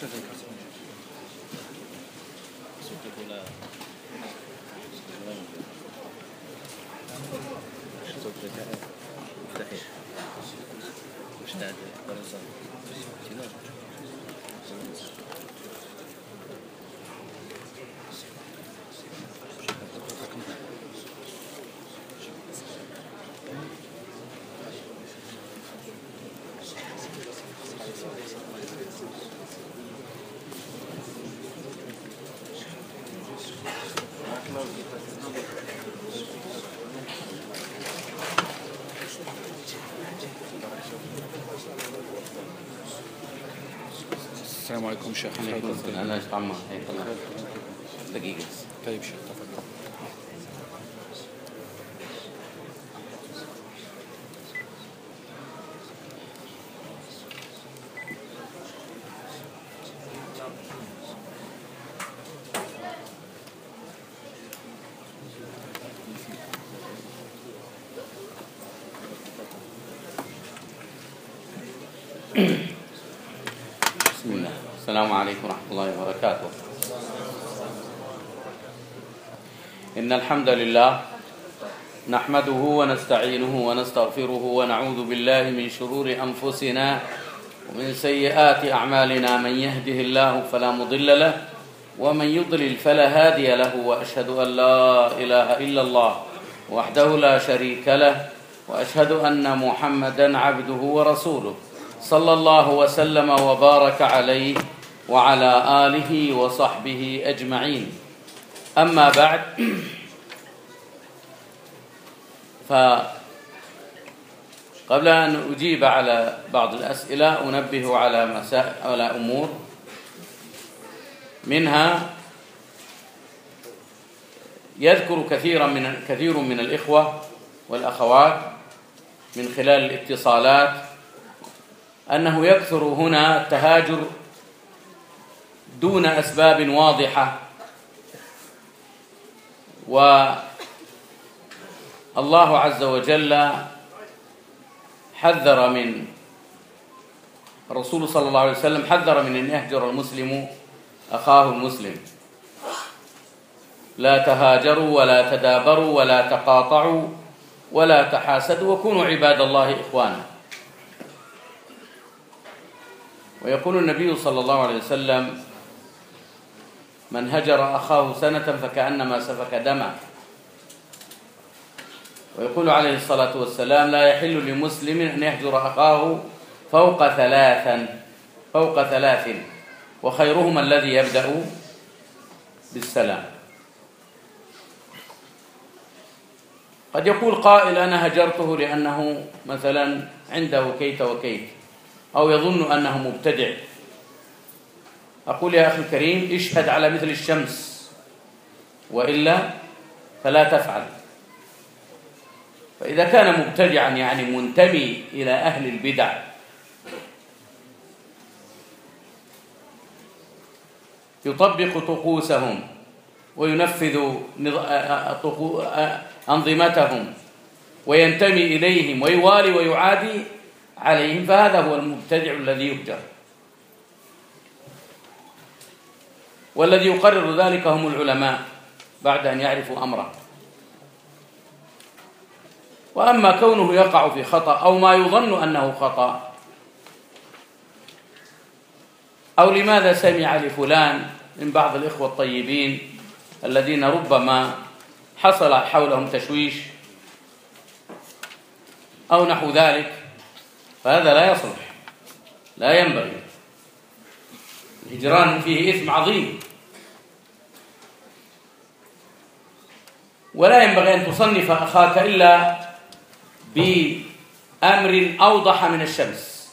Proszę. السلام عليكم شيخ. عليكم السلام. أنا عم هيك دقيقة بس. طيب شيخ تفضل بسم الله السلام عليكم ورحمة الله وبركاته إن الحمد لله نحمده ونستعينه ونستغفره ونعوذ بالله من شرور أنفسنا ومن سيئات أعمالنا من يهده الله فلا مضل له ومن يضلل فلا هادي له وأشهد أن لا إله إلا الله وحده لا شريك له وأشهد أن محمدا عبده ورسوله صلى الله وسلم وبارك عليه وعلى آله وصحبه أجمعين. أما بعد فقبل أن أجيب على بعض الأسئلة أنبه على مسائل على أمور. منها يذكر كثيرا من كثير من الإخوة والأخوات من خلال الاتصالات أنه يكثر هنا التهاجر دون أسباب واضحة والله عز وجل حذر من الرسول صلى الله عليه وسلم حذر من أن يهجر المسلم أخاه المسلم. لا تهاجروا ولا تدابروا ولا تقاطعوا ولا تحاسدوا وكونوا عباد الله إخوانا. ويقول النبي صلى الله عليه وسلم من هجر أخاه سنة فكأنما سفك دما ويقول عليه الصلاة والسلام لا يحل لمسلم أن يهجر أخاه فوق ثلاثا فوق ثلاث وخيرهما الذي يبدأ بالسلام. قد يقول قائل أنا هجرته لأنه مثلا عنده كيت وكيت أو يظن أنه مبتدع. أقول يا أخي الكريم اشهد على مثل الشمس وإلا فلا تفعل. فإذا كان مبتدعا يعني منتمي إلى أهل البدع يطبق طقوسهم وينفذ أنظمتهم وينتمي إليهم ويوالي ويعادي عليهم فهذا هو المبتدع الذي يهجر والذي يقرر ذلك هم العلماء بعد أن يعرفوا أمره. وأما كونه يقع في خطأ أو ما يظن أنه خطأ. أو لماذا سمع لفلان من بعض الإخوة الطيبين الذين ربما حصل حولهم تشويش أو نحو ذلك؟ فهذا لا يصلح لا ينبغي. الهجران فيه إثم عظيم. ولا ينبغي أن تصنف أخاك إلا بأمر أوضح من الشمس.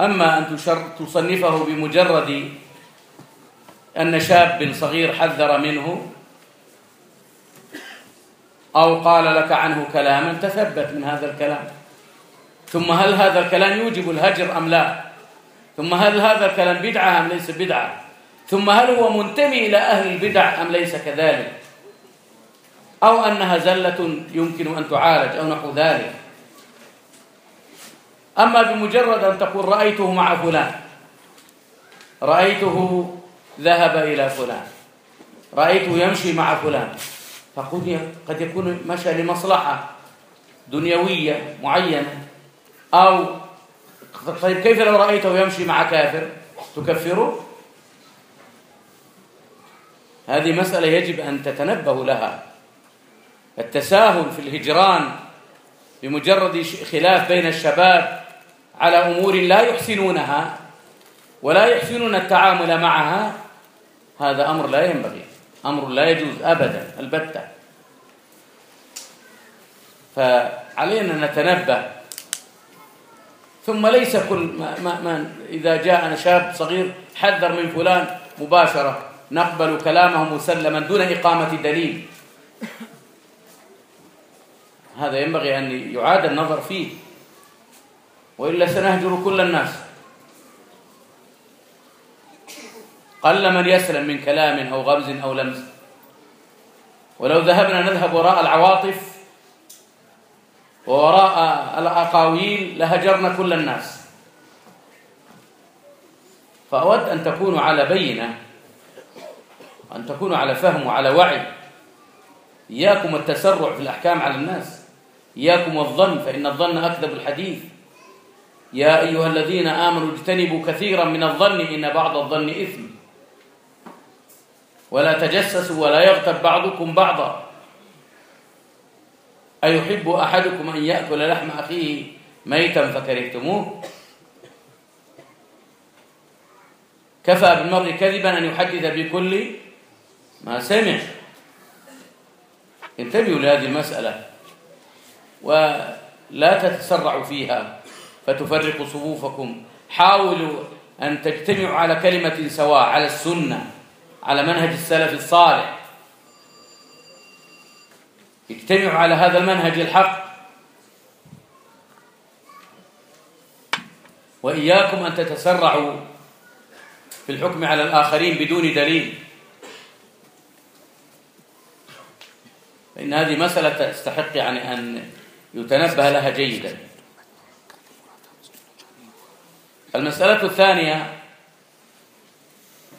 أما أن تصنفه بمجرد أن شاب صغير حذر منه أو قال لك عنه كلاما تثبت من هذا الكلام. ثم هل هذا الكلام يوجب الهجر أم لا؟ ثم هل هذا الكلام بدعة أم ليس بدعة؟ ثم هل هو منتمي إلى أهل البدع أم ليس كذلك؟ أو أنها زلة يمكن أن تعالج أو نحو ذلك. أما بمجرد أن تقول رأيته مع فلان. رأيته ذهب إلى فلان. رأيته يمشي مع فلان. فقد قد يكون مشى لمصلحة دنيوية معينة. أو طيب كيف لو رأيته يمشي مع كافر؟ تكفره؟ هذه مسألة يجب أن تتنبه لها. التساهل في الهجران بمجرد خلاف بين الشباب على أمور لا يحسنونها ولا يحسنون التعامل معها هذا أمر لا ينبغي أمر لا يجوز أبدا البتة. فعلينا نتنبه. ثم ليس كل ما, ما, ما إذا جاءنا شاب صغير حذر من فلان مباشرة نقبل كلامه مسلما دون إقامة دليل. هذا ينبغي أن يعاد النظر فيه. وإلا سنهجر كل الناس. قل من يسلم من كلام أو غمز أو لمس. ولو ذهبنا نذهب وراء العواطف ووراء الأقاويل لهجرنا كل الناس. فأود أن تكونوا على بينة أن تكونوا على فهم وعلى وعي. إياكم التسرع في الأحكام على الناس. إياكم الظن فإن الظن أكذب الحديث. يا أيها الذين آمنوا اجتنبوا كثيرا من الظن إن بعض الظن إثم. ولا تجسسوا ولا يغتب بعضكم بعضا. أيحب أحدكم أن يأكل لحم أخيه ميتا فكرهتموه؟ كفى بالمرء كذبا أن يحدث بكل ما سمع. انتبهوا لهذه المسألة. ولا تتسرعوا فيها فتفرقوا صفوفكم. حاولوا أن تجتمعوا على كلمة سواء على السنة على منهج السلف الصالح. اجتمعوا على هذا المنهج الحق. وإياكم أن تتسرعوا في الحكم على الآخرين بدون دليل. فإن هذه مسألة تستحق يعني أن يتنبه لها جيدا. المسألة الثانية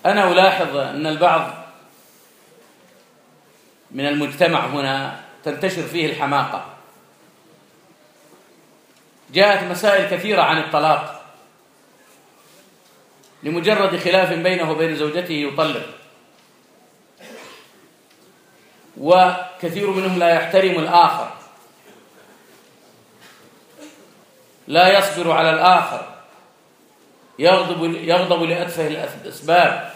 أنا ألاحظ أن البعض من المجتمع هنا تنتشر فيه الحماقة. جاءت مسائل كثيرة عن الطلاق. لمجرد خلاف بينه وبين زوجته يطلق. وكثير منهم لا يحترم الآخر. لا يصبر على الآخر. يغضب يغضب لأتفه الأسباب.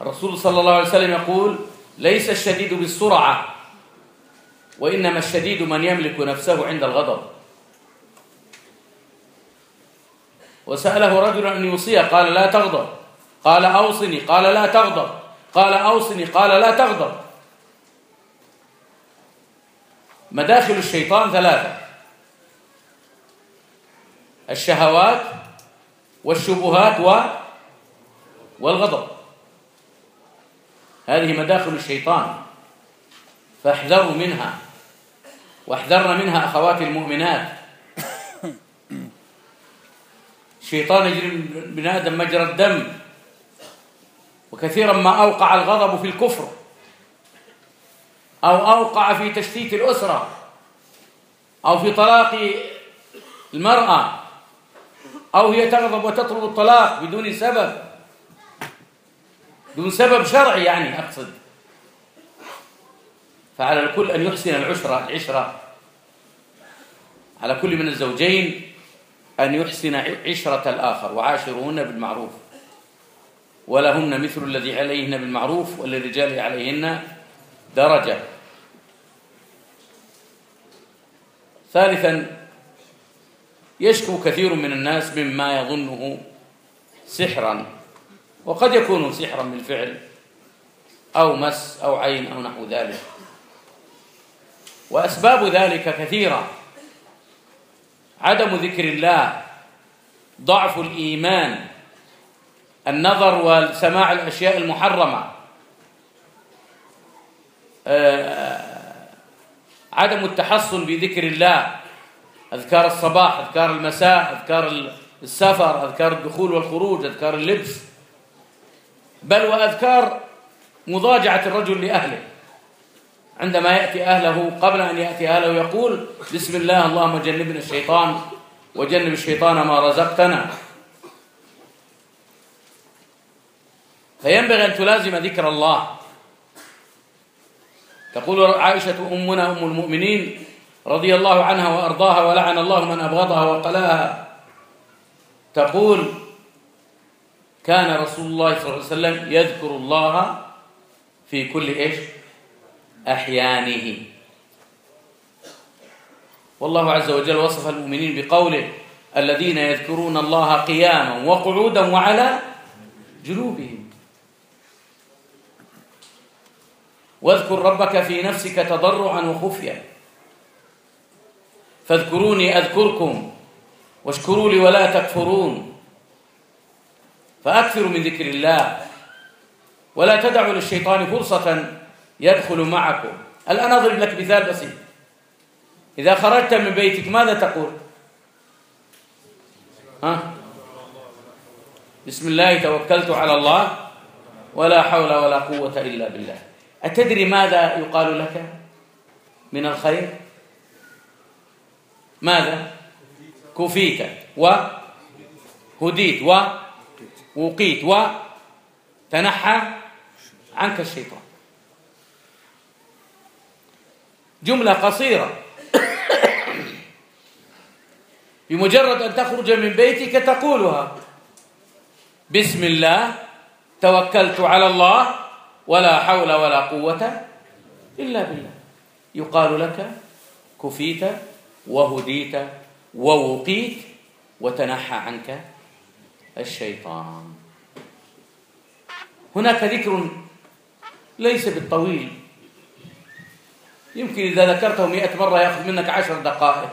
الرسول صلى الله عليه وسلم يقول ليس الشديد بالسرعة وإنما الشديد من يملك نفسه عند الغضب. وسأله رجل أن يوصيه قال لا تغضب. قال أوصني. قال لا تغضب. قال أوصني. قال لا تغضب. مداخل الشيطان ثلاثة. الشهوات والشبهات و والغضب. هذه مداخل الشيطان. فاحذروا منها. واحذرن منها أخواتي المؤمنات. الشيطان يجري من آدم مجرى الدم. وكثيرا ما أوقع الغضب في الكفر. أو أوقع في تشتيت الأسرة أو في طلاق المرأة أو هي تغضب وتطلب الطلاق بدون سبب. بدون سبب شرعي يعني أقصد. فعلى الكل أن يحسن العشرة العشرة. على كل من الزوجين أن يحسن عشرة الآخر وعاشرهن بالمعروف. ولهن مثل الذي عليهن بالمعروف وللرجال عليهن درجة. ثالثا يشكو كثير من الناس مما يظنه سحرا وقد يكون سحرا بالفعل أو مس أو عين أو نحو ذلك. وأسباب ذلك كثيرة. عدم ذكر الله ضعف الإيمان النظر وسماع الأشياء المحرمة. عدم التحصن بذكر الله أذكار الصباح أذكار المساء أذكار السفر أذكار الدخول والخروج أذكار اللبس. بل وأذكار مضاجعة الرجل لأهله. عندما يأتي أهله قبل أن يأتي أهله يقول بسم الله اللهم جنبنا الشيطان وجنب الشيطان ما رزقتنا. فينبغي أن تلازم ذكر الله. تقول عائشة أمنا أم المؤمنين رضي الله عنها وأرضاها ولعن الله من أبغضها وقلاها تقول كان رسول الله صلى الله عليه وسلم يذكر الله في كل إيش؟ أحيانه. والله عز وجل وصف المؤمنين بقوله الذين يذكرون الله قياما وقعودا وعلى جنوبهم. واذكر ربك في نفسك تضرعا وخفيا. فاذكروني أذكركم واشكروا لي ولا تكفرون. فأكثروا من ذكر الله. ولا تدعوا للشيطان فرصة يدخل معكم. الآن أضرب لك مثال بسيط؟ إذا خرجت من بيتك ماذا تقول؟ ها؟ بسم الله توكلت على الله. ولا حول ولا قوة إلا بالله. أتدري ماذا يقال لك من الخير؟ ماذا؟ كفيت وهديت ووقيت وتنحى عنك الشيطان. جملة قصيرة. بمجرد أن تخرج من بيتك تقولها بسم الله توكلت على الله ولا حول ولا قوة إلا بالله. يقال لك كفيت وهديت ووقيت وتنحى عنك الشيطان. هناك ذكر ليس بالطويل. يمكن إذا ذكرته مئة مرة يأخذ منك عشر دقائق.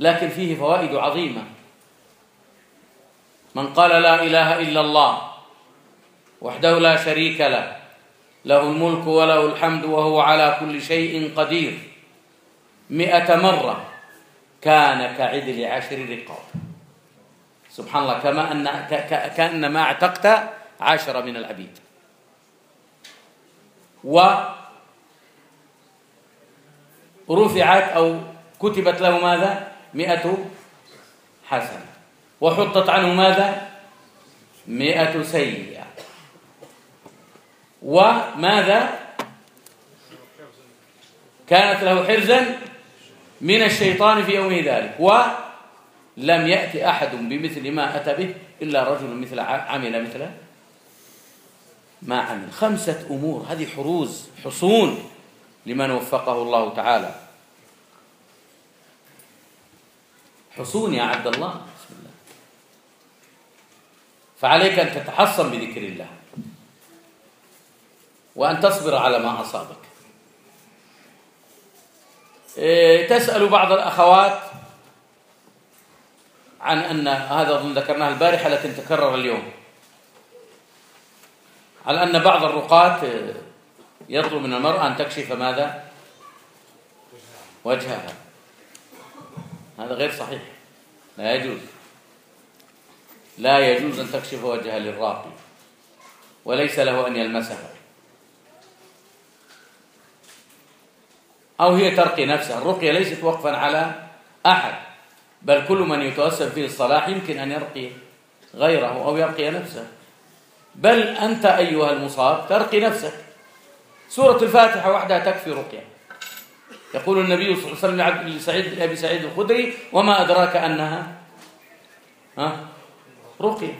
لكن فيه فوائد عظيمة. من قال لا إله إلا الله وحده لا شريك له. له الملك وله الحمد وهو على كل شيء قدير. مئة مرة كان كعدل عشر رقاب. سبحان الله كما أن كأنما اعتقت عشرة من العبيد. ورفعت أو كتبت له ماذا؟ مئة حسنة. وحطت عنه ماذا؟ مئة سيئة. وماذا؟ كانت له حرزا من الشيطان في يوم ذلك ولم يأتي أحد بمثل ما أتى به إلا رجل مثل عمل مثله ما عمل. خمسة أمور هذه حروز حصون لمن وفقه الله تعالى. حصون يا عبد الله. بسم الله. فعليك أن تتحصن بذكر الله. وأن تصبر على ما أصابك. إيه، تسأل بعض الأخوات عن أن هذا أظن ذكرناه البارحة لكن تكرر اليوم. على أن بعض الرقاة يطلب من المرأة أن تكشف ماذا؟ وجهها. هذا غير صحيح. لا يجوز. لا يجوز أن تكشف وجهها للراقي وليس له أن يلمسها. أو هي ترقي نفسها. الرقية ليست وقفا على أحد بل كل من يتوسل فيه الصلاح يمكن أن يرقي غيره أو يرقي نفسه. بل أنت أيها المصاب ترقي نفسك. سورة الفاتحة وحدها تكفي رقية. يقول النبي صلى الله عليه وسلم لسعيد أبي سعيد الخدري وما أدراك أنها؟ ها؟ رقية.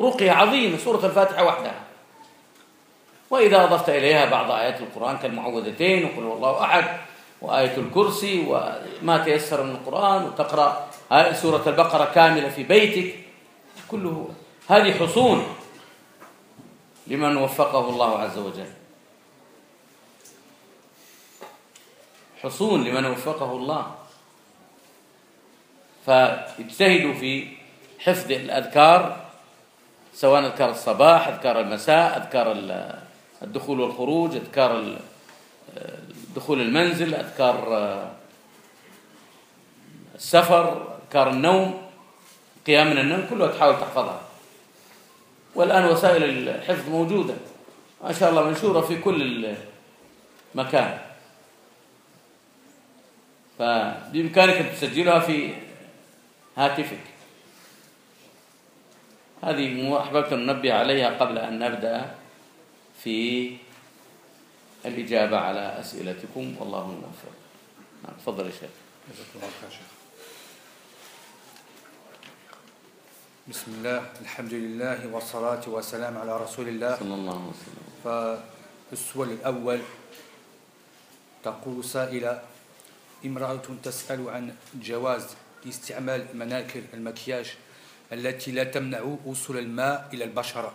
رقية عظيمة. سورة الفاتحة وحدها. وإذا أضفت إليها بعض آيات القرآن كالمعوذتين وقل الله أحد وآية الكرسي وما تيسر من القرآن وتقرأ سورة البقرة كاملة في بيتك. كله هذه حصون لمن وفقه الله عز وجل. حصون لمن وفقه الله. فاجتهدوا في حفظ الأذكار سواء أذكار الصباح أذكار المساء أذكار الدخول والخروج أذكار دخول المنزل أذكار آه، السفر أذكار النوم قيام من النوم كلها تحاول تحفظها. والآن وسائل الحفظ موجودة. ما شاء الله منشورة في كل مكان. فبإمكانك أن تسجلها في هاتفك. هذه أحببت أن ننبه عليها قبل أن نبدأ. في الإجابة على أسئلتكم. والله الموفق نعم تفضل يا شيخ. جزاك الله خير شيخ. بسم الله الحمد لله والصلاة والسلام على رسول الله. صلى الله عليه وسلم. فالسؤال الأول تقول سائلة امرأة تسأل عن جواز استعمال مناكر المكياج التي لا تمنع وصول الماء إلى البشرة.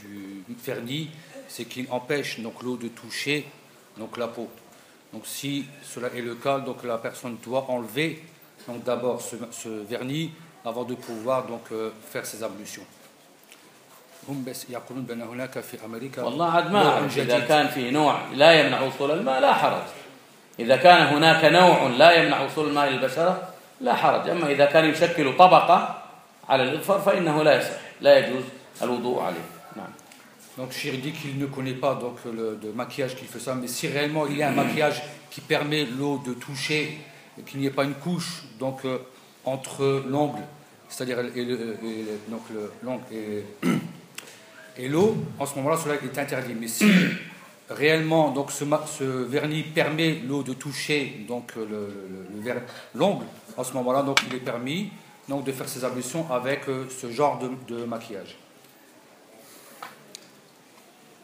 du vernis, c'est qu'il empêche donc l'eau de toucher donc la peau. Donc si cela est le cas, donc la personne doit enlever donc d'abord ce, ce vernis avant de pouvoir donc euh, faire ses ablutions. هم بس يقولون بأن هناك في أمريكا والله عاد ما نوع أعرف إذا جديد. كان في نوع لا يمنع وصول الماء لا حرج إذا كان هناك نوع لا يمنع وصول الماء للبشرة لا حرج أما إذا كان يشكل طبقة على الإظفر فإنه لا يصح لا يجوز الوضوء عليه نعم donc Chir dit qu'il ne connaît pas donc le de maquillage qu'il fait ça, mais si réellement il y a un maquillage qui permet l'eau de toucher, qu'il n'y ait pas une couche donc euh, entre l'ongle, c'est-à-dire et l'ongle et, l'eau, en ce moment-là cela est interdit. Mais si réellement donc ce, vernis permet l'eau de toucher l'ongle, en ce moment-là donc il est permis donc de faire ses ablutions avec euh, ce genre de maquillage.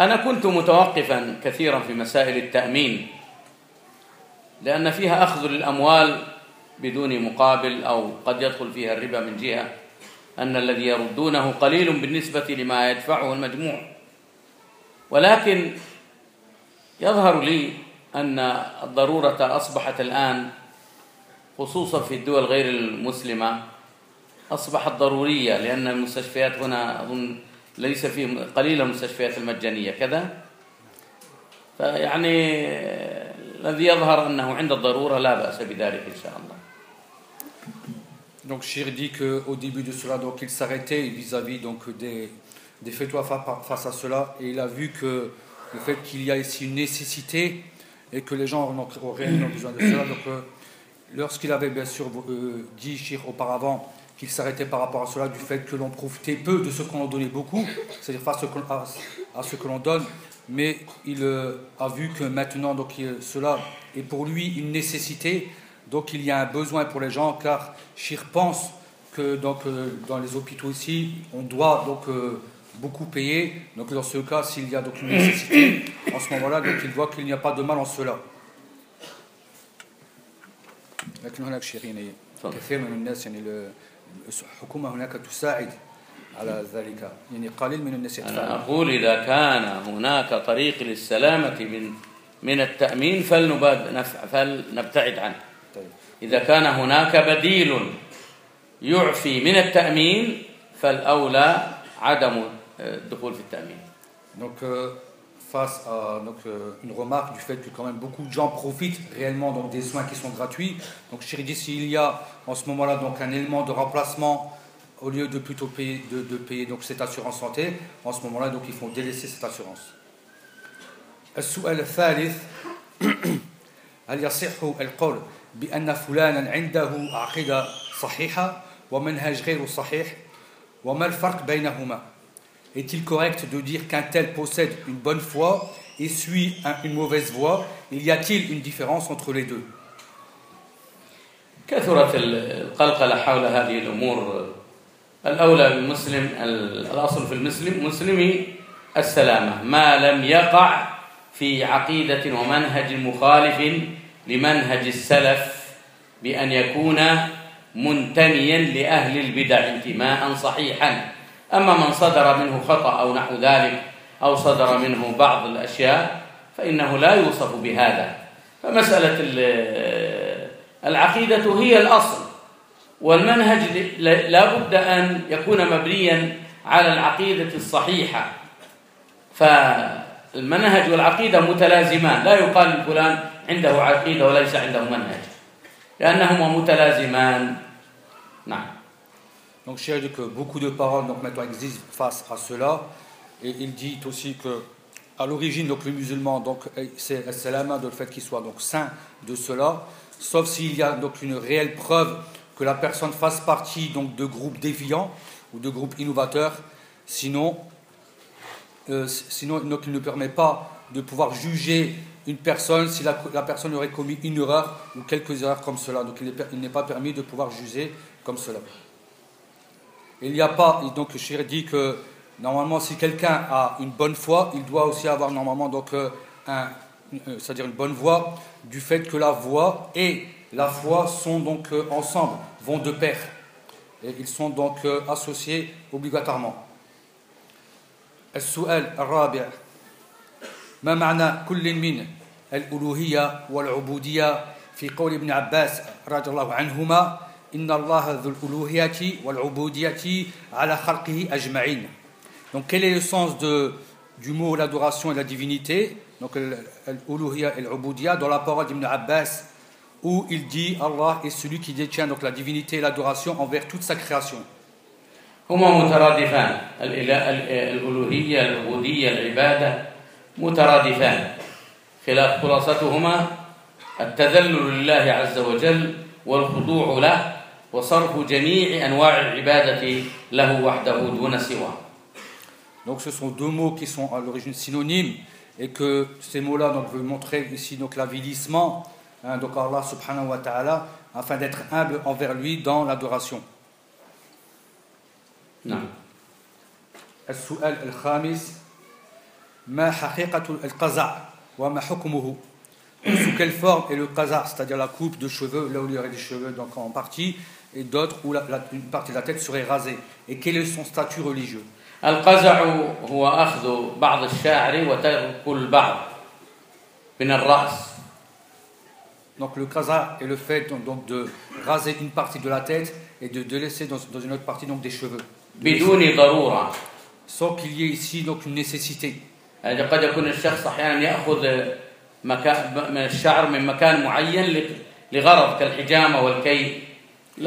أنا كنت متوقفا كثيرا في مسائل التأمين لأن فيها أخذ للأموال بدون مقابل أو قد يدخل فيها الربا من جهة أن الذي يردونه قليل بالنسبة لما يدفعه المجموع. ولكن يظهر لي أن الضرورة أصبحت الآن خصوصا في الدول غير المسلمة أصبحت ضرورية لأن المستشفيات هنا أظن ليس فيه قليل المستشفيات المجانية كذا فيعني الذي يظهر أنه عند الضرورة لا بأس بذلك إن شاء الله Donc Shir dit qu'au début de cela, donc il s'arrêtait vis-à-vis donc des, des fatwas fa- face à cela, et il a vu que le fait qu'il y a ici une nécessité et que les gens en ont- auraient réellement besoin de cela. Donc euh, lorsqu'il avait bien sûr euh, dit Shir auparavant qu'il s'arrêtait par rapport à cela du fait que l'on profitait peu de ce qu'on en donnait beaucoup, c'est-à-dire face à ce qu'on- à, à ce que l'on donne, mais il euh, a vu que maintenant donc il- cela est pour lui une nécessité. Donc il y a un besoin pour les gens car Chir pense que donc, euh, dans les hôpitaux ici, on doit donc euh, beaucoup payer. Donc dans ce cas, s'il y a donc une nécessité, en ce moment-là, donc il voit qu'il n'y a pas de mal en cela. لكن هناك شيء يعني تفضل. كثير من الناس يعني ال- الحكومة هناك تساعد على ذلك. يعني قليل من الناس أنا أقول إذا كان هناك طريق للسلامة من من التأمين فلنباد نفع فلنبتعد عنه. طيب. إذا كان هناك بديل يعفي من التأمين فالأولى عدم الدخول في التأمين. Donc, euh, face à donc, euh, une remarque du fait que quand même beaucoup de gens profitent réellement donc, des soins qui sont gratuits, donc Chéri dit s'il y a en ce moment-là donc un élément de remplacement au lieu de plutôt payer, de, de payer donc, cette assurance santé, en ce moment-là donc ils font délaisser cette assurance. السؤال الثالث هل يصح القول بأن فلانا عنده عقيدة صحيحة ومنهج غير صحيح وما الفرق بينهما Est-il correct de dire qu'un tel possède une bonne foi et suit un- une mauvaise voie? Il y a-t-il une différence entre les deux? كثرت القلقلة حول هذه الأمور. الأولى بالمسلم الأصل في المسلم مسلمي السلامة. ما لم يقع في عقيدة ومنهج مخالف لمنهج السلف بأن يكون منتميا لأهل البدع انتماء صحيحا. أما من صدر منه خطأ أو نحو ذلك أو صدر منه بعض الأشياء فإنه لا يوصف بهذا. فمسألة ال- العقيدة هي الأصل والمنهج لا بد أن يكون مبنيا على العقيدة الصحيحة. فالمنهج والعقيدة متلازمان. لا يقال فلان عنده عقيدة وليس عنده منهج. لأنهما متلازمان. نعم. Donc, dit que beaucoup de paroles donc, maintenant existent face à cela. Et il dit aussi que, à l'origine, donc, le musulman, donc, c'est c'est la main de le fait qu'il soit donc, saint de cela, sauf s'il y a donc, une réelle preuve que la personne fasse partie donc, de groupes déviants ou de groupes innovateurs. Sinon, euh, sinon donc, il ne permet pas de pouvoir juger une personne si la, personne aurait commis une erreur ou quelques erreurs comme cela. Donc, il n'est pas permis de pouvoir juger comme cela. Il n'y a pas, et donc le shir dit que normalement si quelqu'un a une bonne foi, il doit aussi avoir normalement donc euh, un, euh, c'est-à-dire une bonne voix du fait que la voix et la foi sont donc euh, ensemble, vont de pair. Et ils sont donc euh, associés obligatoirement. السؤال الرابع ما معنى كل من الألوهية والعبودية في قول ابن عباس رضي الله عنهما إن الله ذو الألوهية والعبودية على خلقه أجمعين Donc quel est le sens de, du mot l'adoration et la divinité Donc l'uluhiyya et l'ubudiyya dans la parole d'Ibn Abbas où il dit Allah est celui qui détient donc la divinité et l'adoration envers toute sa création. هما مترادفان الإله- ال- الألوهية العبودية العبادة مترادفان خلاف خلاصتهما التذلل لله عز وجل والخضوع له وصرف جميع أنواع العبادة له وحده دون سواه Donc ce sont deux mots qui sont à l'origine synonymes et que ces mots-là donc veulent montrer ici donc l'avilissement hein, donc Allah subhanahu wa ta'ala afin d'être humble envers lui dans l'adoration. نعم السؤال الخامس ما حقيقة القزع وما حكمه Sous quelle forme est le qaza, c'est-à-dire la coupe de cheveux, là où il y aurait des cheveux donc en partie, et d'autres où la- la- une partie de la tête serait rasée Et quel est son statut religieux القزع هو أخذ بعض الشعر وترك البعض من الرأس Donc le qaza est le fait donc, donc de raser une partie de la tête et de, de laisser dans, dans une autre partie donc des cheveux. بدون ضرورة Sans qu'il y ait ici donc une nécessité. يعني قد يكون الشخص أحيانا يأخذ مكان من الشعر من مكان معين ل- لغرض كالحجامة والكي Il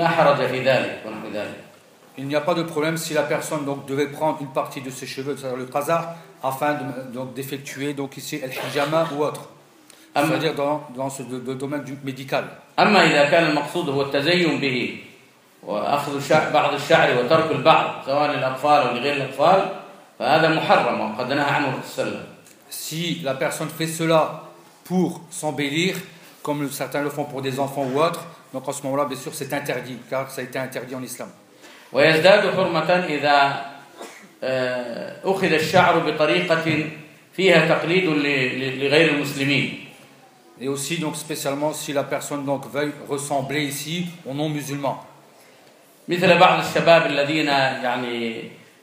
n'y a pas de problème si la personne donc devait prendre une partie de ses cheveux, c'est-à-dire le qaza, afin de- donc d'effectuer donc ici el hijama ou autre. Amma- C'est-à-dire dans, dans ce de- de domaine du médical. أما إذا كان المقصود هو التزين به وأخذ شع- بعض الشعر وترك البعض سواء للأطفال أو لغير الأطفال فهذا محرم وقد نهى عنه الرسول صلى الله عليه وسلم Si la personne fait cela pour s'embellir, comme certains le font pour des enfants ou autres, donc en ce moment-là, bien sûr, c'est interdit, car ça a été interdit en islam. ويزداد حرمة إذا آه، أخذ الشعر بطريقة فيها تقليد ل- ل- لغير المسلمين Et aussi, donc, spécialement, si la personne donc, veuille ressembler ici aux non-musulmans. مثل بعض الشباب الذين يعني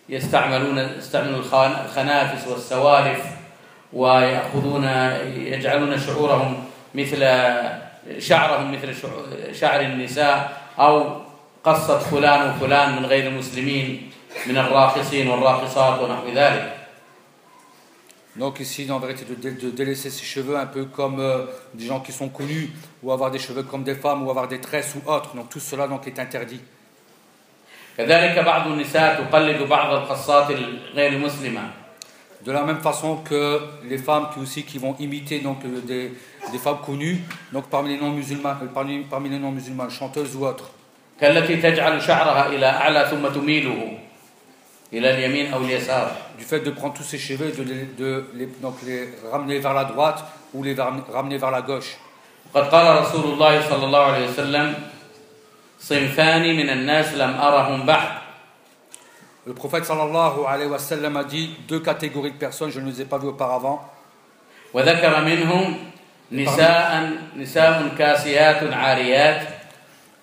يستعملون يستعملون الخان- الخنافس والسوالف ويأخذون يجعلون شعورهم مثل شعرهم مثل شعو- شعر النساء أو قصة فلان وفلان من غير المسلمين من الراقصين والراقصات ونحو ذلك Donc ici, en vérité, de, dé- de délaisser ses cheveux un peu comme euh, des gens qui sont connus, ou avoir des cheveux comme des femmes, ou avoir des tresses ou autres. Donc tout cela donc, est interdit. كذلك بعض النساء تقلد بعض القصات غير المسلمة De la même façon que les femmes qui aussi qui vont imiter donc euh, des, des femmes connues, donc parmi les non-musulmans, euh, parmi, parmi les non-musulmans, chanteuses ou autres, كالتي تجعل شعرها إلى أعلى ثم تميله إلى اليمين أو اليسار du fait de prendre tous ses cheveux et de, les, de les, donc les ramener vers la droite ou les var- ramener vers la gauche. قد قال رسول الله صلى الله عليه وسلم صنفان من الناس لم أرهم بعد Le prophète sallallahu alayhi wa sallam a dit deux catégories de personnes, je ne les ai pas vues auparavant. وذكر منهم نساء نساء كاسيات عاريات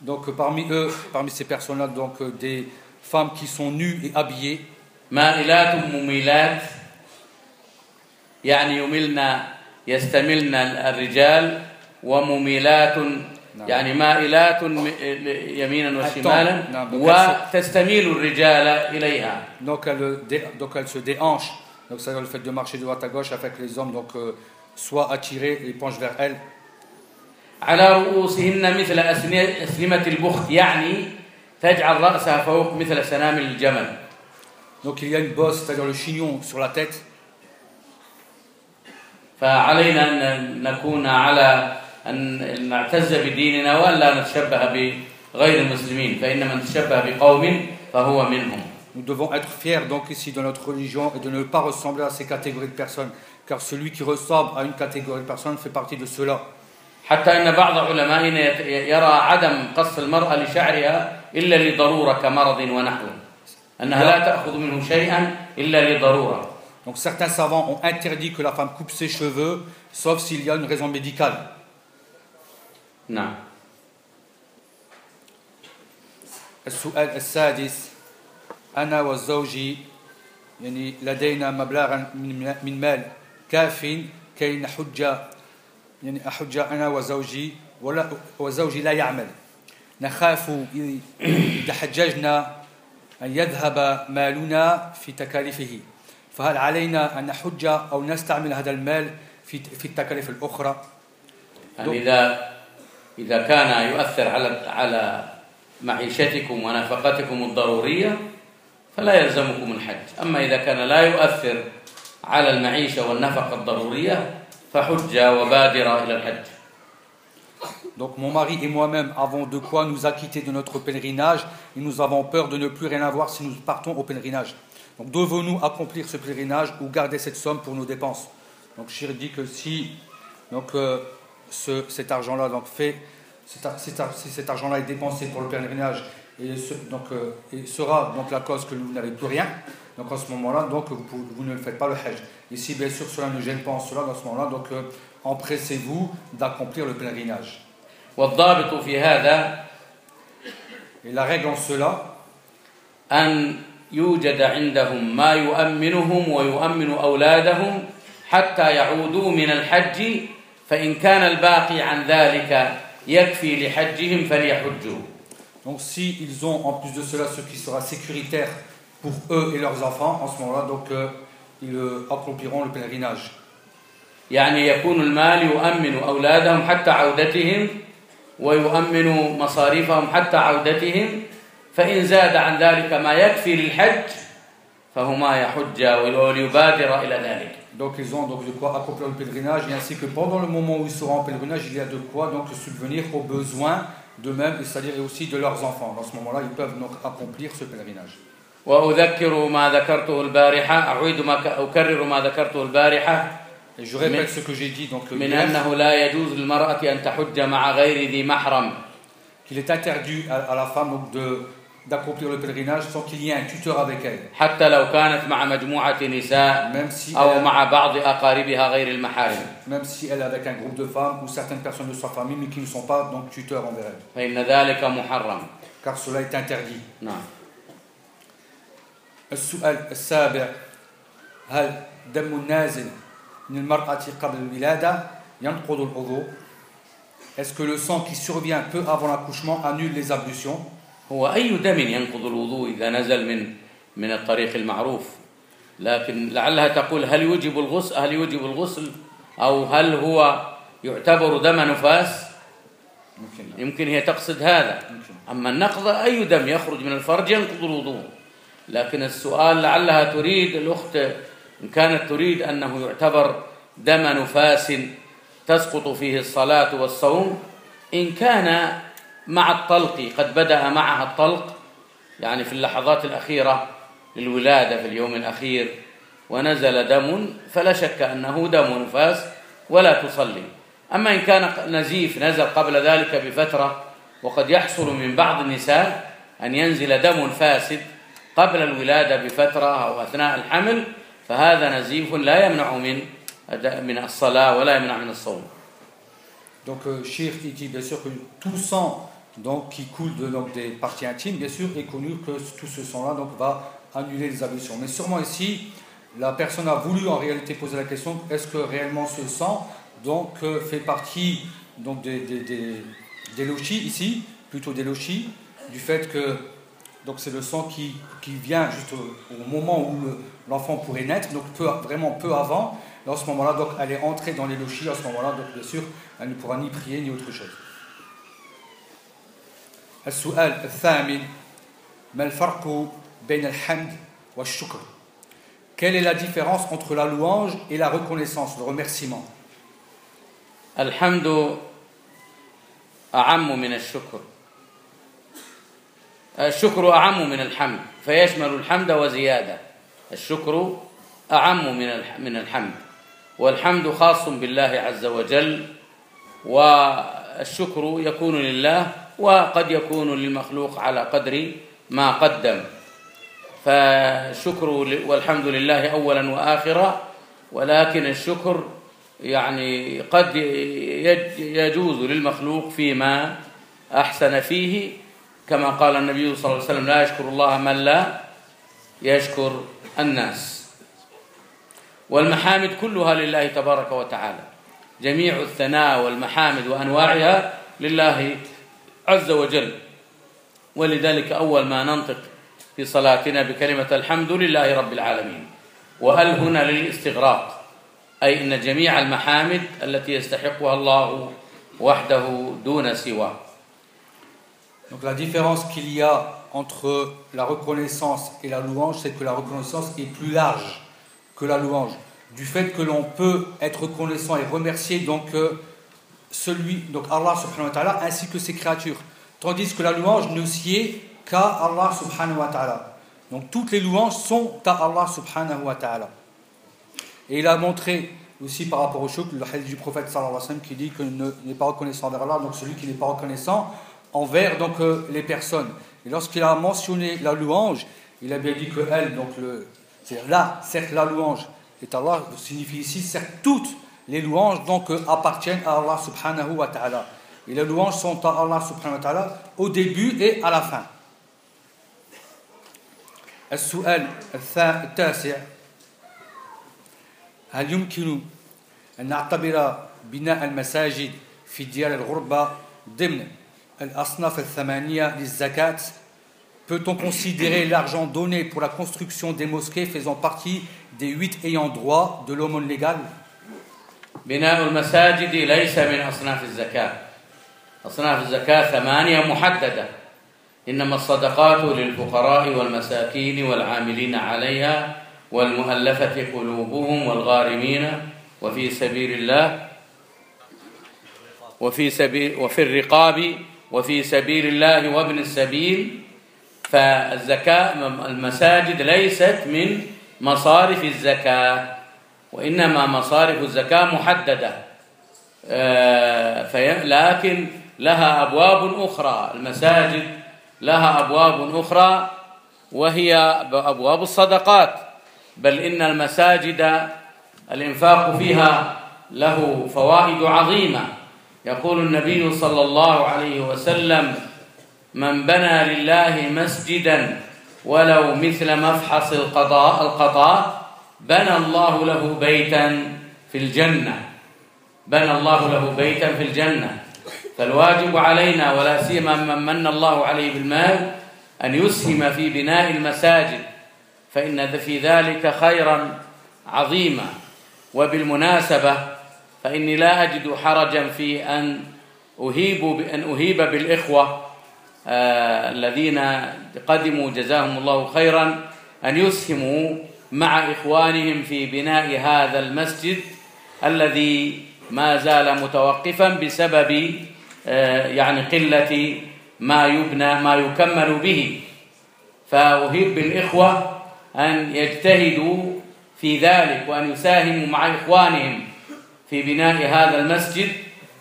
Donc euh, parmi eux, parmi ces personnes-là, donc euh, des femmes qui sont nues et habillées, مائلات مميلات يعني يملن يستملن الرجال ومميلات يعني مائلات م- يمينا وشمالا نعم. وتستميل الرجال إليها donc elles, dé- donc elles se déhanchent. Donc c'est le fait de marcher de droite à gauche afin que les hommes donc, euh, soient attirés et penchent vers elles. على رؤوسهن مثل أسن- أسنمة البخت يعني تجعل رأسها فوق مثل سنامل الجمل Donc il y a une bosse, c'est-à-dire le chignon sur la tête. فعلينا أن نكون على أن نعتز بديننا وأن لا نتشبه بغير المسلمين فإن من تشبه بقوم فهو منهم Nous devons être fiers donc ici de notre religion et de ne pas ressembler à ces catégories de personnes. Car celui qui ressemble à une catégorie de personnes fait partie de ceux-là. حتى أن بعض علمائنا يت- يرى عدم قص المرأة لشعرها إلا لضرورة كمرض ونحوه أنها لا تأخذ منه شيئا إلا لضرورة Donc certains savants ont interdit que la femme coupe ses cheveux, sauf s'il y a une raison médicale. نعم السؤال السادس أنا وزوجي يعني لدينا مبلغا من من مال كاف كي نحج يعني أحج أنا وزوجي ولا وزوجي لا يعمل. نخاف إذا حججنا أن يذهب مالنا في تكاليفه. فهل علينا أن نحج أو نستعمل هذا المال في في التكاليف الأخرى؟ يعني إذا إذا كان يؤثر على على معيشتكم ونفقتكم الضرورية فلا يلزمكم الحج. أما إذا كان لا يؤثر على المعيشة والنفقة الضرورية فحج وبادر إلى الحج Donc mon mari et moi-même avons de quoi nous acquitter de notre pèlerinage et nous avons peur de ne plus rien avoir si nous partons au pèlerinage. Donc devons-nous accomplir ce pèlerinage ou garder cette somme pour nos dépenses Donc Shir dit que si donc, euh, ce- cet argent-là donc fait cet ar- cet ar- si cet argent-là est dépensé pour le pèlerinage et, ce- donc, euh, et sera donc la cause que vous n'avez plus rien, donc en ce moment-là donc vous, pouvez- vous ne faites pas le hajj. Et si bien sûr cela ne gêne pas en cela, dans ce moment-là, donc euh, empressez-vous d'accomplir le pèlerinage. والضابط في هذا Et la règle en cela, أن يوجد عندهم ما يؤمنهم ويؤمن أولادهم حتى يعودوا من الحج فإن كان الباقي عن ذلك يكفي لحجهم فليحجوا donc si ils ont en plus de cela ce qui sera sécuritaire pour eux et leurs enfants, en ce moment-là, donc euh, ils euh, accompliront le pèlerinage. يعني يكون المال يؤمن أولادهم حتى عودتهم ويؤمن مصاريفهم حتى عودتهم فإن زاد عن ذلك ما يكفي للحج فهما يحج وليبادر إلى ذلك Donc ils ont donc de quoi accomplir le pèlerinage et ainsi que pendant le moment où ils seront en pèlerinage, il y a de quoi donc subvenir aux besoins d'eux-mêmes, et c'est-à-dire aussi de leurs enfants. Dans ce moment-là, ils peuvent donc accomplir ce pèlerinage. وأذكر ما ذكرته البارحة أعيد ما أكرر ما ذكرته البارحة je répète ce que j'ai dit donc من أنه لا يجوز للمرأة أن تحج مع غير ذي محرم qu'il est interdit à, à la femme de d'accomplir le pèlerinage sans qu'il y ait un tuteur avec elle, حتى لو كانت مع مجموعة نساء même si أو elle, مع بعض أقاربها غير المحارم même si elle est avec un groupe de femmes ou certaines personnes de sa famille mais qui ne sont pas donc tuteurs envers elle, فإن ذلك محرم car cela est interdit. نعم السؤال السابع هل دم النازل من المرأة قبل الولادة ينقض الوضوء Est-ce que le sang qui survient peu avant l'accouchement annule les ablutions هو أي دم ينقض الوضوء إذا نزل من من الطريق المعروف؟ لكن لعلها تقول هل يوجب الغسل هل يوجب الغسل؟ أو هل هو يعتبر دم نفاس. يمكن هي تقصد هذا. أما النقض أي دم يخرج من الفرج ينقض الوضوء. لكن السؤال لعلها تريد الأخت إن كانت تريد أنه يعتبر دم نفاس تسقط فيه الصلاة والصوم إن كان مع الطلق قد بدأ معها الطلق يعني في اللحظات الأخيرة للولادة في اليوم الأخير ونزل دم فلا شك أنه دم نفاس ولا تصلي. أما إن كان نزيف نزل قبل ذلك بفترة وقد يحصل من بعض النساء أن ينزل دم فاسد قبل الولادة بفترة أو أثناء الحمل فهذا نزيف لا يمنع من من الصلاة ولا يمنع من الصوم. Donc, euh, il dit bien sûr que tout sang donc, qui coule de, donc, des parties intimes, bien sûr, est connu que tout ce sang-là donc, va annuler les ablutions. Mais sûrement ici, la personne a voulu en réalité poser la question est-ce que réellement ce sang donc, euh, fait partie donc, des, des, des, des lochis ici, plutôt des lochis, du fait que donc c'est le sang qui, qui vient juste au, au moment où l'enfant pourrait naître, donc peu, vraiment peu avant. Et en ce moment-là, donc elle est entrée dans les lochis, à ce moment-là, donc bien sûr, elle ne pourra ni prier ni autre chose. السؤال الثامن ما الفرق بين الحمد والشكر Quelle est la différence entre la louange et la reconnaissance, le remerciement الحمد أعم من الشكر الشكر أعم من الحمد فيشمل الحمد وزيادة. الشكر أعم من من الحمد. والحمد خاص بالله عز وجل والشكر يكون لله وقد يكون للمخلوق على قدر ما قدم. فالشكر والحمد لله أولا وآخرا ولكن الشكر يعني قد يجوز للمخلوق فيما أحسن فيه كما قال النبي صلى الله عليه وسلم لا يشكر الله من لا يشكر الناس. والمحامد كلها لله تبارك وتعالى. جميع الثناء والمحامد وأنواعها لله عز وجل. ولذلك أول ما ننطق في صلاتنا بكلمة الحمد لله رب العالمين. وهل هنا للاستغراق؟ أي إن جميع المحامد التي يستحقها الله وحده دون سواه. Donc la différence qu'il y a entre la reconnaissance et la louange, c'est que la reconnaissance est plus large que la louange. Du fait que l'on peut être reconnaissant et remercier donc euh, celui, donc Allah subhanahu wa ta'ala, ainsi que ses créatures. Tandis que la louange ne s'y est qu'à Allah subhanahu wa ta'ala. Donc toutes les louanges sont à Allah subhanahu wa ta'ala. Et il a montré aussi par rapport au chouk, le hadith du prophète sallallahu alayhi wa sallam qui dit qu'il n'est pas reconnaissant envers Allah, donc celui qui n'est pas reconnaissant envers donc, euh, les personnes. Et lorsqu'il a mentionné la louange, il a bien dit que elle, donc le, c'est là, certes la louange est Allah, signifie ici, certes toutes les louanges donc euh, appartiennent à Allah subhanahu wa ta'ala. Et les louanges sont à Allah subhanahu wa ta'ala au début et à la fin. السؤال التاسع هل يمكن أن نعتبر بناء المساجد في ديار الغربة ضمن الأصناف الثمانية للزكاة. Peut-on considérer l'argent donné pour la construction des mosquées faisant partie des huit ayants droit de l'aumône légale? بناء المساجد ليس من أصناف الزكاة. أصناف الزكاة ثمانية محددة. إنما الصدقات للفقراء والمساكين والعاملين عليها والمؤلفة قلوبهم والغارمين. وفي سبيل الله وفي سبيل وفي الرقاب وفي سبيل الله وابن السبيل فالزكاة المساجد ليست من مصارف الزكاة وإنما مصارف الزكاة محددة. آه، لكن لها أبواب أخرى. المساجد لها أبواب أخرى وهي أبواب الصدقات. بل إن المساجد الإنفاق فيها له فوائد عظيمة. يقول النبي صلى الله عليه وسلم من بنى لله مسجدا ولو مثل مفحص القضاء القضاء بنى الله له بيتا في الجنة. بنى الله له بيتا في الجنة. فالواجب علينا ولا سيما من من الله عليه بالمال أن يسهم في بناء المساجد فإن في ذلك خيرا عظيما. وبالمناسبة فإني لا أجد حرجا في أن أهيب بأن أهيب بالإخوة آه الذين قدموا جزاهم الله خيرا أن يسهموا مع إخوانهم في بناء هذا المسجد الذي ما زال متوقفا بسبب آه، يعني قلة ما يبنى ما يكمل به. فأهب بالإخوة أن يجتهدوا في ذلك وأن يساهموا مع إخوانهم. في بناء هذا المسجد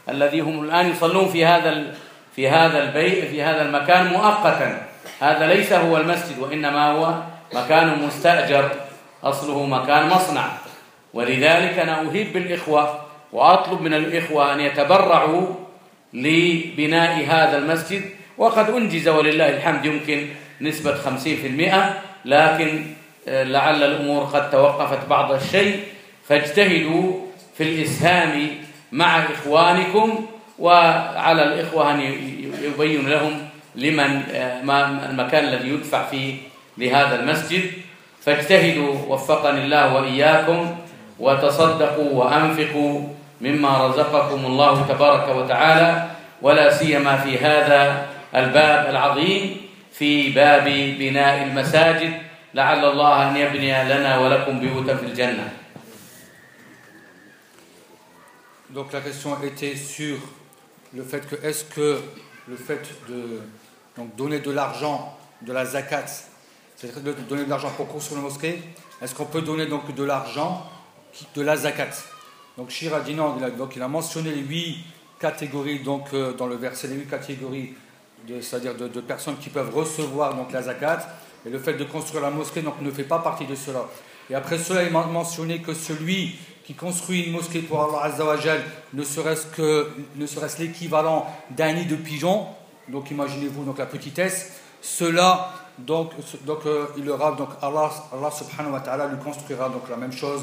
الذي هم الآن يصلون في هذا في هذا البيت في هذا المكان مؤقتا. هذا ليس هو المسجد وإنما هو مكان مستأجر. أصله مكان مصنع. ولذلك أنا أهب بالإخوة وأطلب من الإخوة أن يتبرعوا لبناء هذا المسجد. وقد أنجز ولله الحمد يمكن نسبة 50% لكن آه، لعل الأمور قد توقفت بعض الشيء. فاجتهدوا في الإسهام مع إخوانكم وعلى الإخوة أن يبين لهم لمن آه، ما المكان الذي يدفع فيه لهذا المسجد. فاجتهدوا وفقني الله وإياكم وتصدقوا وأنفقوا مما رزقكم الله تبارك وتعالى ولا سيما في هذا الباب العظيم في باب بناء المساجد. لعل الله أن يبني لنا ولكم بيوتا في الجنة. Donc la question était sur le fait que est-ce que le fait de donc, donner de l'argent, de la zakat, c'est-à-dire de donner de l'argent pour construire une mosquée, est-ce qu'on peut donner donc de l'argent de la zakat? Donc Shir a dit non, il a, donc il a mentionné les huit catégories donc, euh, dans le verset, les huit catégories, c'est-à-dire de, personnes qui peuvent recevoir donc la zakat, et le fait de construire la mosquée donc, ne fait pas partie de cela. Et après cela, il m'a mentionné que celui qui construit une mosquée pour Allah Azzawajal, ne serait-ce que ne serait-ce l'équivalent d'un nid de pigeon, donc imaginez-vous donc la petitesse, cela donc, donc euh, il aura donc Allah, subhanahu wa ta'ala lui construira donc la même chose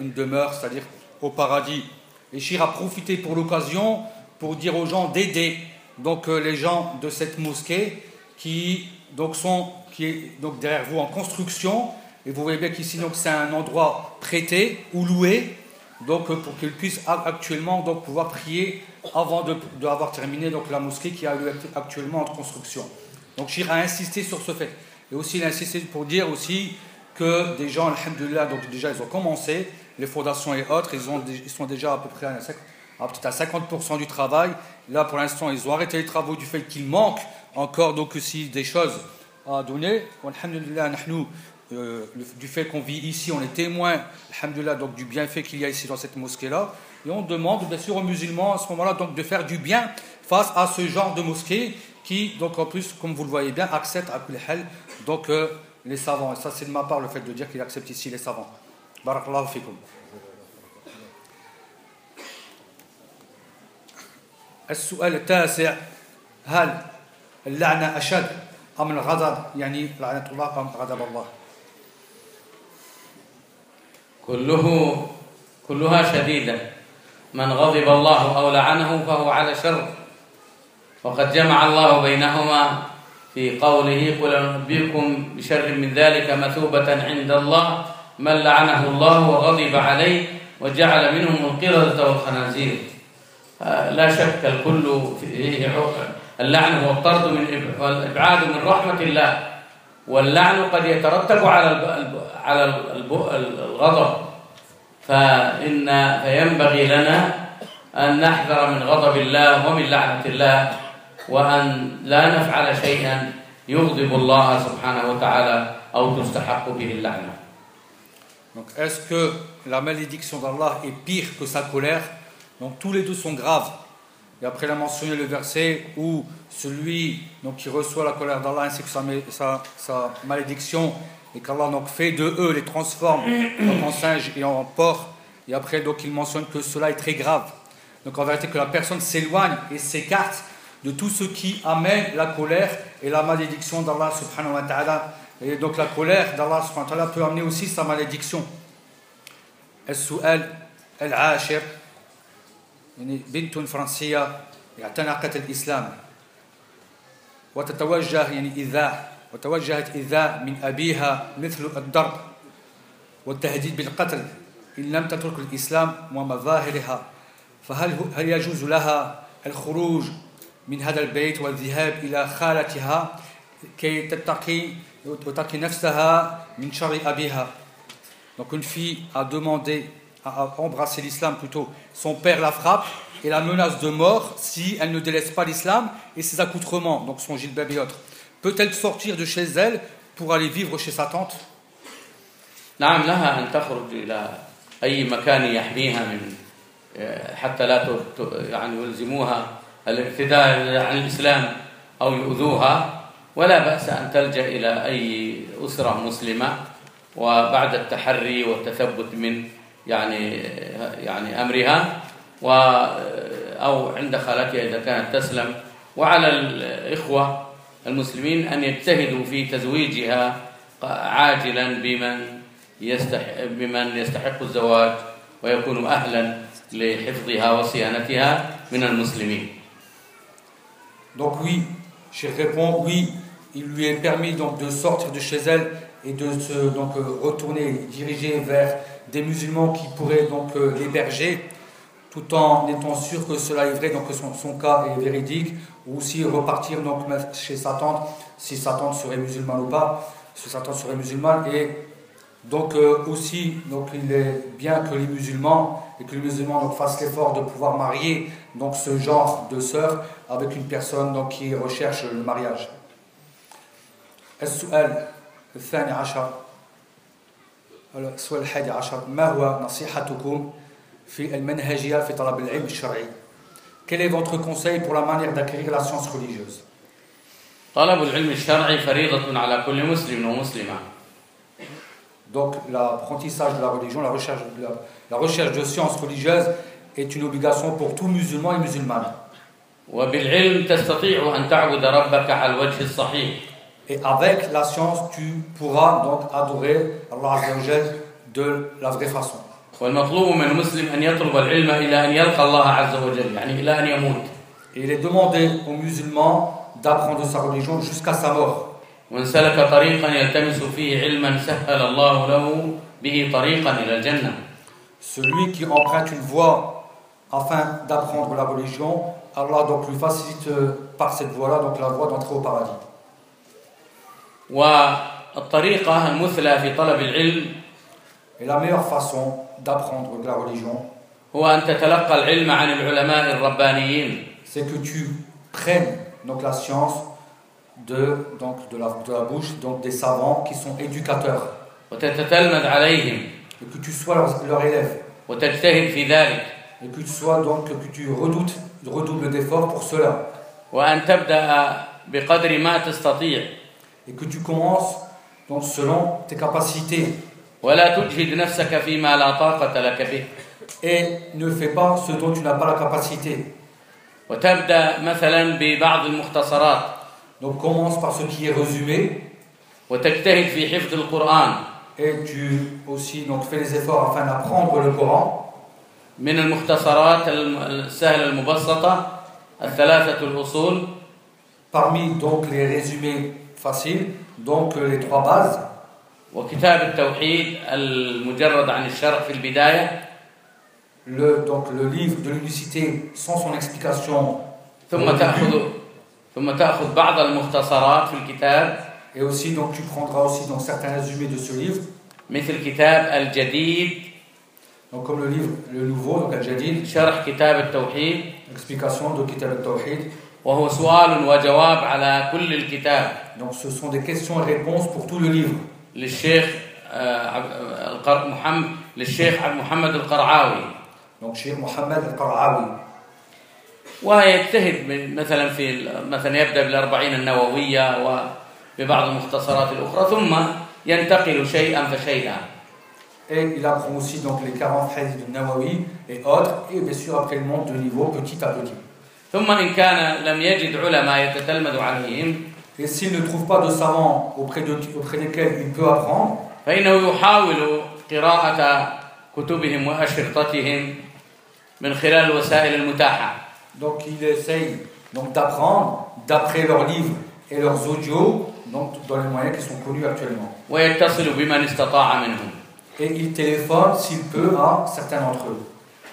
une demeure, c'est-à-dire au paradis. Et Shir a profité pour l'occasion pour dire aux gens d'aider donc euh, les gens de cette mosquée qui donc sont qui est donc derrière vous en construction et vous voyez bien qu'ici, donc, c'est un endroit prêté ou loué, donc, pour qu'ils puissent actuellement donc, pouvoir prier avant d'avoir de, terminé donc, la mosquée qui a actuellement en construction. Donc, Shir a insisté sur ce fait. Et aussi, il a insisté pour dire aussi que des gens, alhamdulillah, donc déjà, ils ont commencé, les fondations et autres, ils, ont, sont déjà à peu près à, à 50% du travail. Là, pour l'instant, ils ont arrêté les travaux du fait qu'il manque encore donc aussi des choses à donner. Alhamdulillah, nous, euh, du fait qu'on vit ici, on est témoin, donc du bienfait qu'il y a ici dans cette mosquée-là. Et on demande bien sûr aux musulmans à ce moment-là donc de faire du bien face à ce genre de mosquée qui, donc en plus, comme vous le voyez bien, accepte à donc euh, les savants. Et ça, c'est de ma part le fait de dire qu'il accepte ici les savants. Barakallahu fikum. السؤال التاسع هل اللعنة أشد أم الغضب يعني لعنة الله أم غضب الله كله كلها شديدة. من غضب الله أو لعنه فهو على شر. وقد جمع الله بينهما في قوله قل أنبئكم بشر من ذلك مثوبة عند الله من لعنه الله وغضب عليه وجعل منهم القردة والخنازير. لا شك الكل فيه اللعن هو الطرد من والإبعاد من رحمة الله. واللعن قد يترتب على على الغضب فإن فينبغي لنا أن نحذر من غضب الله ومن لعنة الله وأن لا نفعل شيئا يغضب الله سبحانه وتعالى أو تستحق به اللعنة. Donc est-ce que la malédiction d'Allah est pire que sa colère Donc tous les deux sont graves. Et après, il a mentionné le verset où celui donc, qui reçoit la colère d'Allah ainsi que sa, sa, sa malédiction, et qu'Allah donc fait de eux, les transforme en singes et en porcs. Et après, donc, il mentionne que cela est très grave. Donc en vérité, que la personne s'éloigne et s'écarte de tout ce qui amène la colère et la malédiction d'Allah subhanahu wa ta'ala. Et donc la colère d'Allah subhanahu wa ta'ala peut amener aussi sa malédiction. السؤال العاشر يعني بنت فرنسية اعتنقت الإسلام وتتوجه يعني إذاء وتوجهت إذاء من أبيها مثل الضرب والتهديد بالقتل إن لم تترك الإسلام ومظاهرها. فهل هل يجوز لها الخروج من هذا البيت والذهاب إلى خالتها كي تتقي وتقي نفسها من شر أبيها؟ Donc une fille a demandé a embrassé l'islam plutôt, son père la frappe. Et la menace de mort si elle ne délaisse pas l'islam et ses accoutrements, donc son gilbert et autres. Peut-elle sortir de chez elle pour aller vivre chez sa tante? نعم لها أن تخرج إلى أي مكان يحميها من حتى لا يعني يلزموها الاعتداء عن الإسلام أو يؤذوها. ولا بأس أن تلجأ إلى أي أسرة مسلمة وبعد التحري والتثبت من يعني يعني أمرها. و أو عند خالتها إذا كانت تسلم وعلى الإخوة المسلمين أن يجتهدوا في تزويجها عاجلا بمن يستحق بمن يستحق الزواج ويكون أهلا لحفظها وصيانتها من المسلمين Donc oui, je réponds oui, il lui est permis donc de sortir de chez elle et de se donc euh, retourner, diriger vers des musulmans qui pourraient donc euh, l'héberger, tout en étant sûr que cela est vrai, donc que son, son cas est véridique, ou aussi repartir donc chez sa tante, si sa tante serait musulmane ou pas, si sa tante serait musulmane, et donc euh, aussi donc il est bien que les musulmans et que les musulmans donc, fassent l'effort de pouvoir marier donc ce genre de sœur avec une personne donc, qui recherche le mariage. السؤال الثاني عشر السؤال الحادي عشر ما هو نصيحتكم quel est votre conseil pour la manière d'acquérir la science religieuse? Donc l'apprentissage de la religion, la recherche de, la, la sciences religieuses est une obligation pour tout musulman et musulmane. Et avec la science, tu pourras donc adorer Allah de la vraie façon. والمطلوب من المسلم أن يطلب العلم إلى أن يلقى الله عز وجل يعني إلى أن يموت Et il est demandé aux musulmans d'apprendre sa religion jusqu'à sa mort. ومن سلك طريقا يلتمس فيه علما سهل الله له به طريقا إلى الجنة Celui qui emprunte une voie afin d'apprendre la religion, Allah donc lui facilite euh, par cette voie-là donc la voie d'entrer au paradis. والطريقة المثلى في طلب العلم Et la meilleure façon d'apprendre la religion, c'est que tu prennes la science de, la, bouche donc, des savants qui sont éducateurs. Et que tu sois leur, élève. Et que tu sois donc que tu redoutes, redoubles d'efforts pour cela. Et que tu commences donc selon tes capacités ولا تجهد نفسك فيما لا طاقة لك به et ne fais pas ce dont tu n'as pas la capacité وتبدأ مثلا ببعض المختصرات donc commence par ce qui est résumé وتجتهد في حفظ القرآن et tu aussi donc fais les efforts afin d'apprendre le Coran من المختصرات الم- السهلة المبسطة الثلاثة الأصول parmi donc les résumés faciles donc euh, les trois bases وكتاب التوحيد المجرد عن الشرح في البداية le, donc le livre de l'unicité sans son explication ثم تأخذ ثم تأخذ بعض المختصرات في الكتاب et aussi donc tu prendras aussi donc certains résumés de ce livre مثل كتاب الجديد donc comme le livre le nouveau donc Al-Jadid شرح كتاب التوحيد explication de Kitab al-Tawhid وهو سؤال وجواب على كل الكتاب donc ce sont des questions et réponses pour tout le livre للشيخ آه، عب- القر- محمد للشيخ عبد محمد القرعاوي donc Cheikh Mohammed al-Qara'awi ويجتهد من- مثلا في ال- مثلا يبدا بالاربعين النوويه وببعض المختصرات الاخرى ثم ينتقل شيئا فشيئا et il apprend aussi donc les 40 hadiths de Nawawi et autres et bien sûr après il monte de niveau petit à petit ثم ان كان لم يجد علماء يتتلمذ عليهم et s'il ne trouve pas de savants auprès, de, auprès desquels il peut apprendre فانه يحاول قراءه كتبهم واشرطتهم من خلال الوسائل المتاحه donc il essaye donc d'apprendre d'après leurs livres et leurs audios donc dans les moyens qui sont connus actuellement ويتصل بمن استطاع منهم et il téléphone s'il peut à certains d'entre eux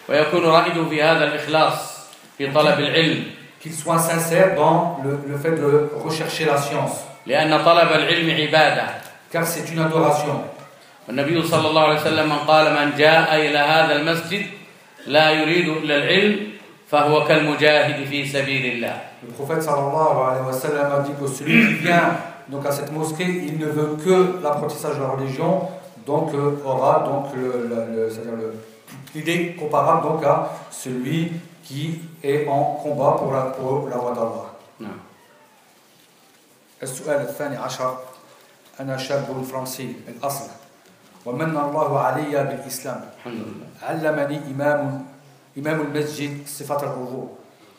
ويكون رائده في هذا الاخلاص في طلب العلم qu'ils soient sincères dans le, le fait de rechercher la science لان طلب العلم عباده car c'est une adoration النبي صلى الله عليه وسلم قال من جاء إلى هذا المسجد لا يريد إلا العلم فهو كالمجاهد في سبيل الله Le prophète sallallahu alayhi wa sallam a dit que celui qui vient donc à cette mosquée, il ne veut que l'apprentissage de la religion, donc euh, aura donc le, le, le, c'est-à-dire le, l'idée comparable donc à celui qui est en combat pour la, pour la voie d'Allah. نعم. السؤال الثاني عشر. أنا شاب فرنسي الأصل. ومن الله علي بالإسلام. الحمد لله. علمني إمام إمام المسجد صفة الوضوء.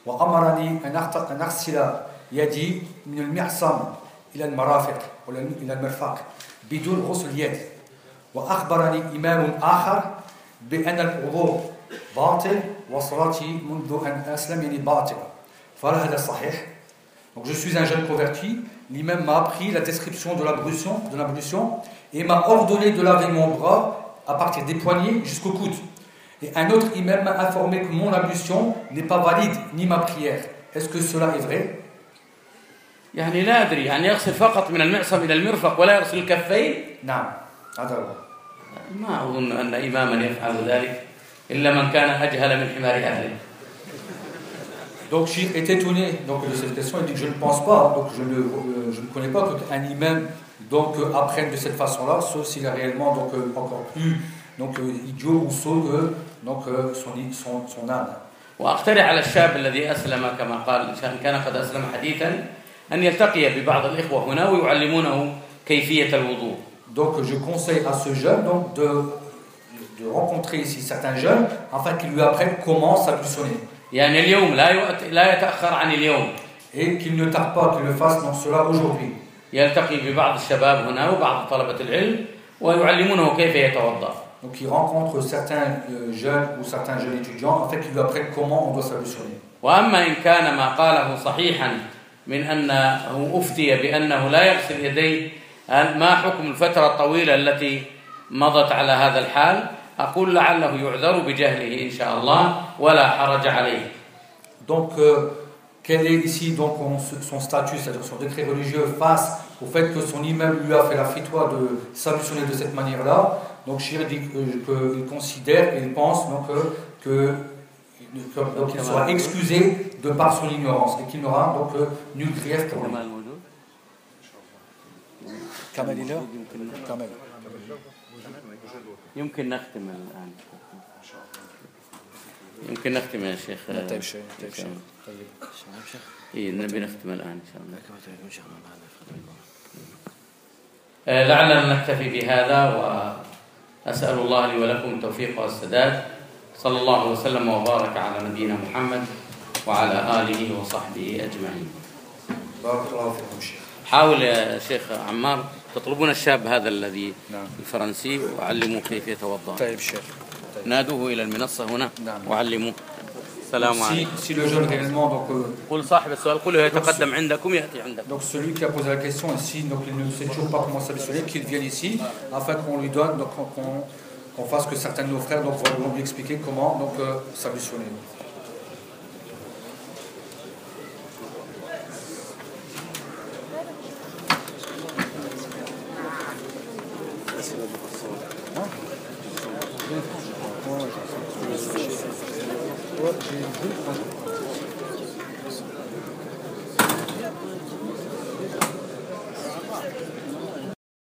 وأمرني أن أغسل يدي من المعصم إلى المرافق إلى المرفق بدون غسل اليد. وأخبرني إمام آخر بأن الوضوء باطل وصلاتي منذ أن أسلم يعني باطل فهل هذا صحيح؟ Donc je suis un jeune converti, l'imam m'a appris la description de l'ablution, de l'ablution et m'a ordonné de laver mon bras à partir des poignets jusqu'au coude. Et un autre imam m'a informé que mon ablution n'est pas valide ni ma prière. Est-ce que cela est vrai يعني لا أدري يعني يغسل فقط من المعصم إلى المرفق ولا يغسل الكفين نعم هذا هو ما أظن أن إماما يفعل ذلك إلا من كان أجهل من حمار أهله Donc Shir est étonné donc, de cette question, il dit que je ne pense pas, donc je ne, euh, je ne connais pas qu'un imam donc, euh, apprenne de cette façon-là, sauf s'il est réellement donc, euh, encore plus donc, euh, idiot ou sot que donc, euh, son, son, son âme. وأقترح على الشاب الذي أسلم كما قال إن كان قد أسلم حديثا أن يلتقي ببعض الإخوة هنا ويعلمونه كيفية الوضوء Donc je conseille à ce jeune donc, de, de rencontrer ici certains jeunes afin qu'ils lui apprennent comment s'ablutionner. يعني اليوم لا يؤت... لا يتأخر عن اليوم Et qu'il ne tarde pas qu'il le fasse dans cela aujourd'hui. يلتقي ببعض الشباب هنا وبعض طلبة العلم ويعلمونه كيف يتوضأ Donc il rencontre certains euh, jeunes ou certains jeunes étudiants afin qu'ils lui apprennent comment on doit s'ablutionner. وأما إن كان ما قاله صحيحا من أنه أفتي بأنه لا يغسل يديه ما حكم الفترة الطويلة التي مضت على هذا الحال أقول لعله يعذر بجهله إن شاء الله ولا حرج عليه Donc, euh, quel est ici donc on- son statut, c'est-à-dire son décret religieux face au fait que son imam lui a fait la fitwa de s'ablutionner de cette manière-là Donc, Shir dit que- qu'il considère et il pense donc, euh, que que- donc, qu'il soit excusé de par son ignorance et qu'il n'aura donc euh, nul grief pour lui. Kamel est là Kamel. يمكن نختم الآن. يمكن نختم يا شيخ. طيب شيء طيب شيء طيب. إيه نبي نختم الآن إن شاء الله. آه، لعلنا نكتفي بهذا وأسأل الله لي ولكم التوفيق والسداد. صلى الله وسلم وبارك على نبينا محمد وعلى آله وصحبه أجمعين. بارك الله فيكم شيخ. حاول يا شيخ عمار تطلبون الشاب هذا الذي نعم. الفرنسي وعلموه كيف يتوضأ طيب شيخ نادوه إلى المنصة هنا نعم. وعلموه السلام عليكم si le jeune réellement donc euh, قل صاحب السؤال قل يتقدم عندكم يأتي عندكم Donc celui qui a posé la question ici, donc il ne sait toujours pas comment s'habituer, qu'il vienne ici, afin qu'on lui donne, donc qu'on- qu'on fasse que certains de nos frères donc, vont lui expliquer comment donc euh, s'habituer.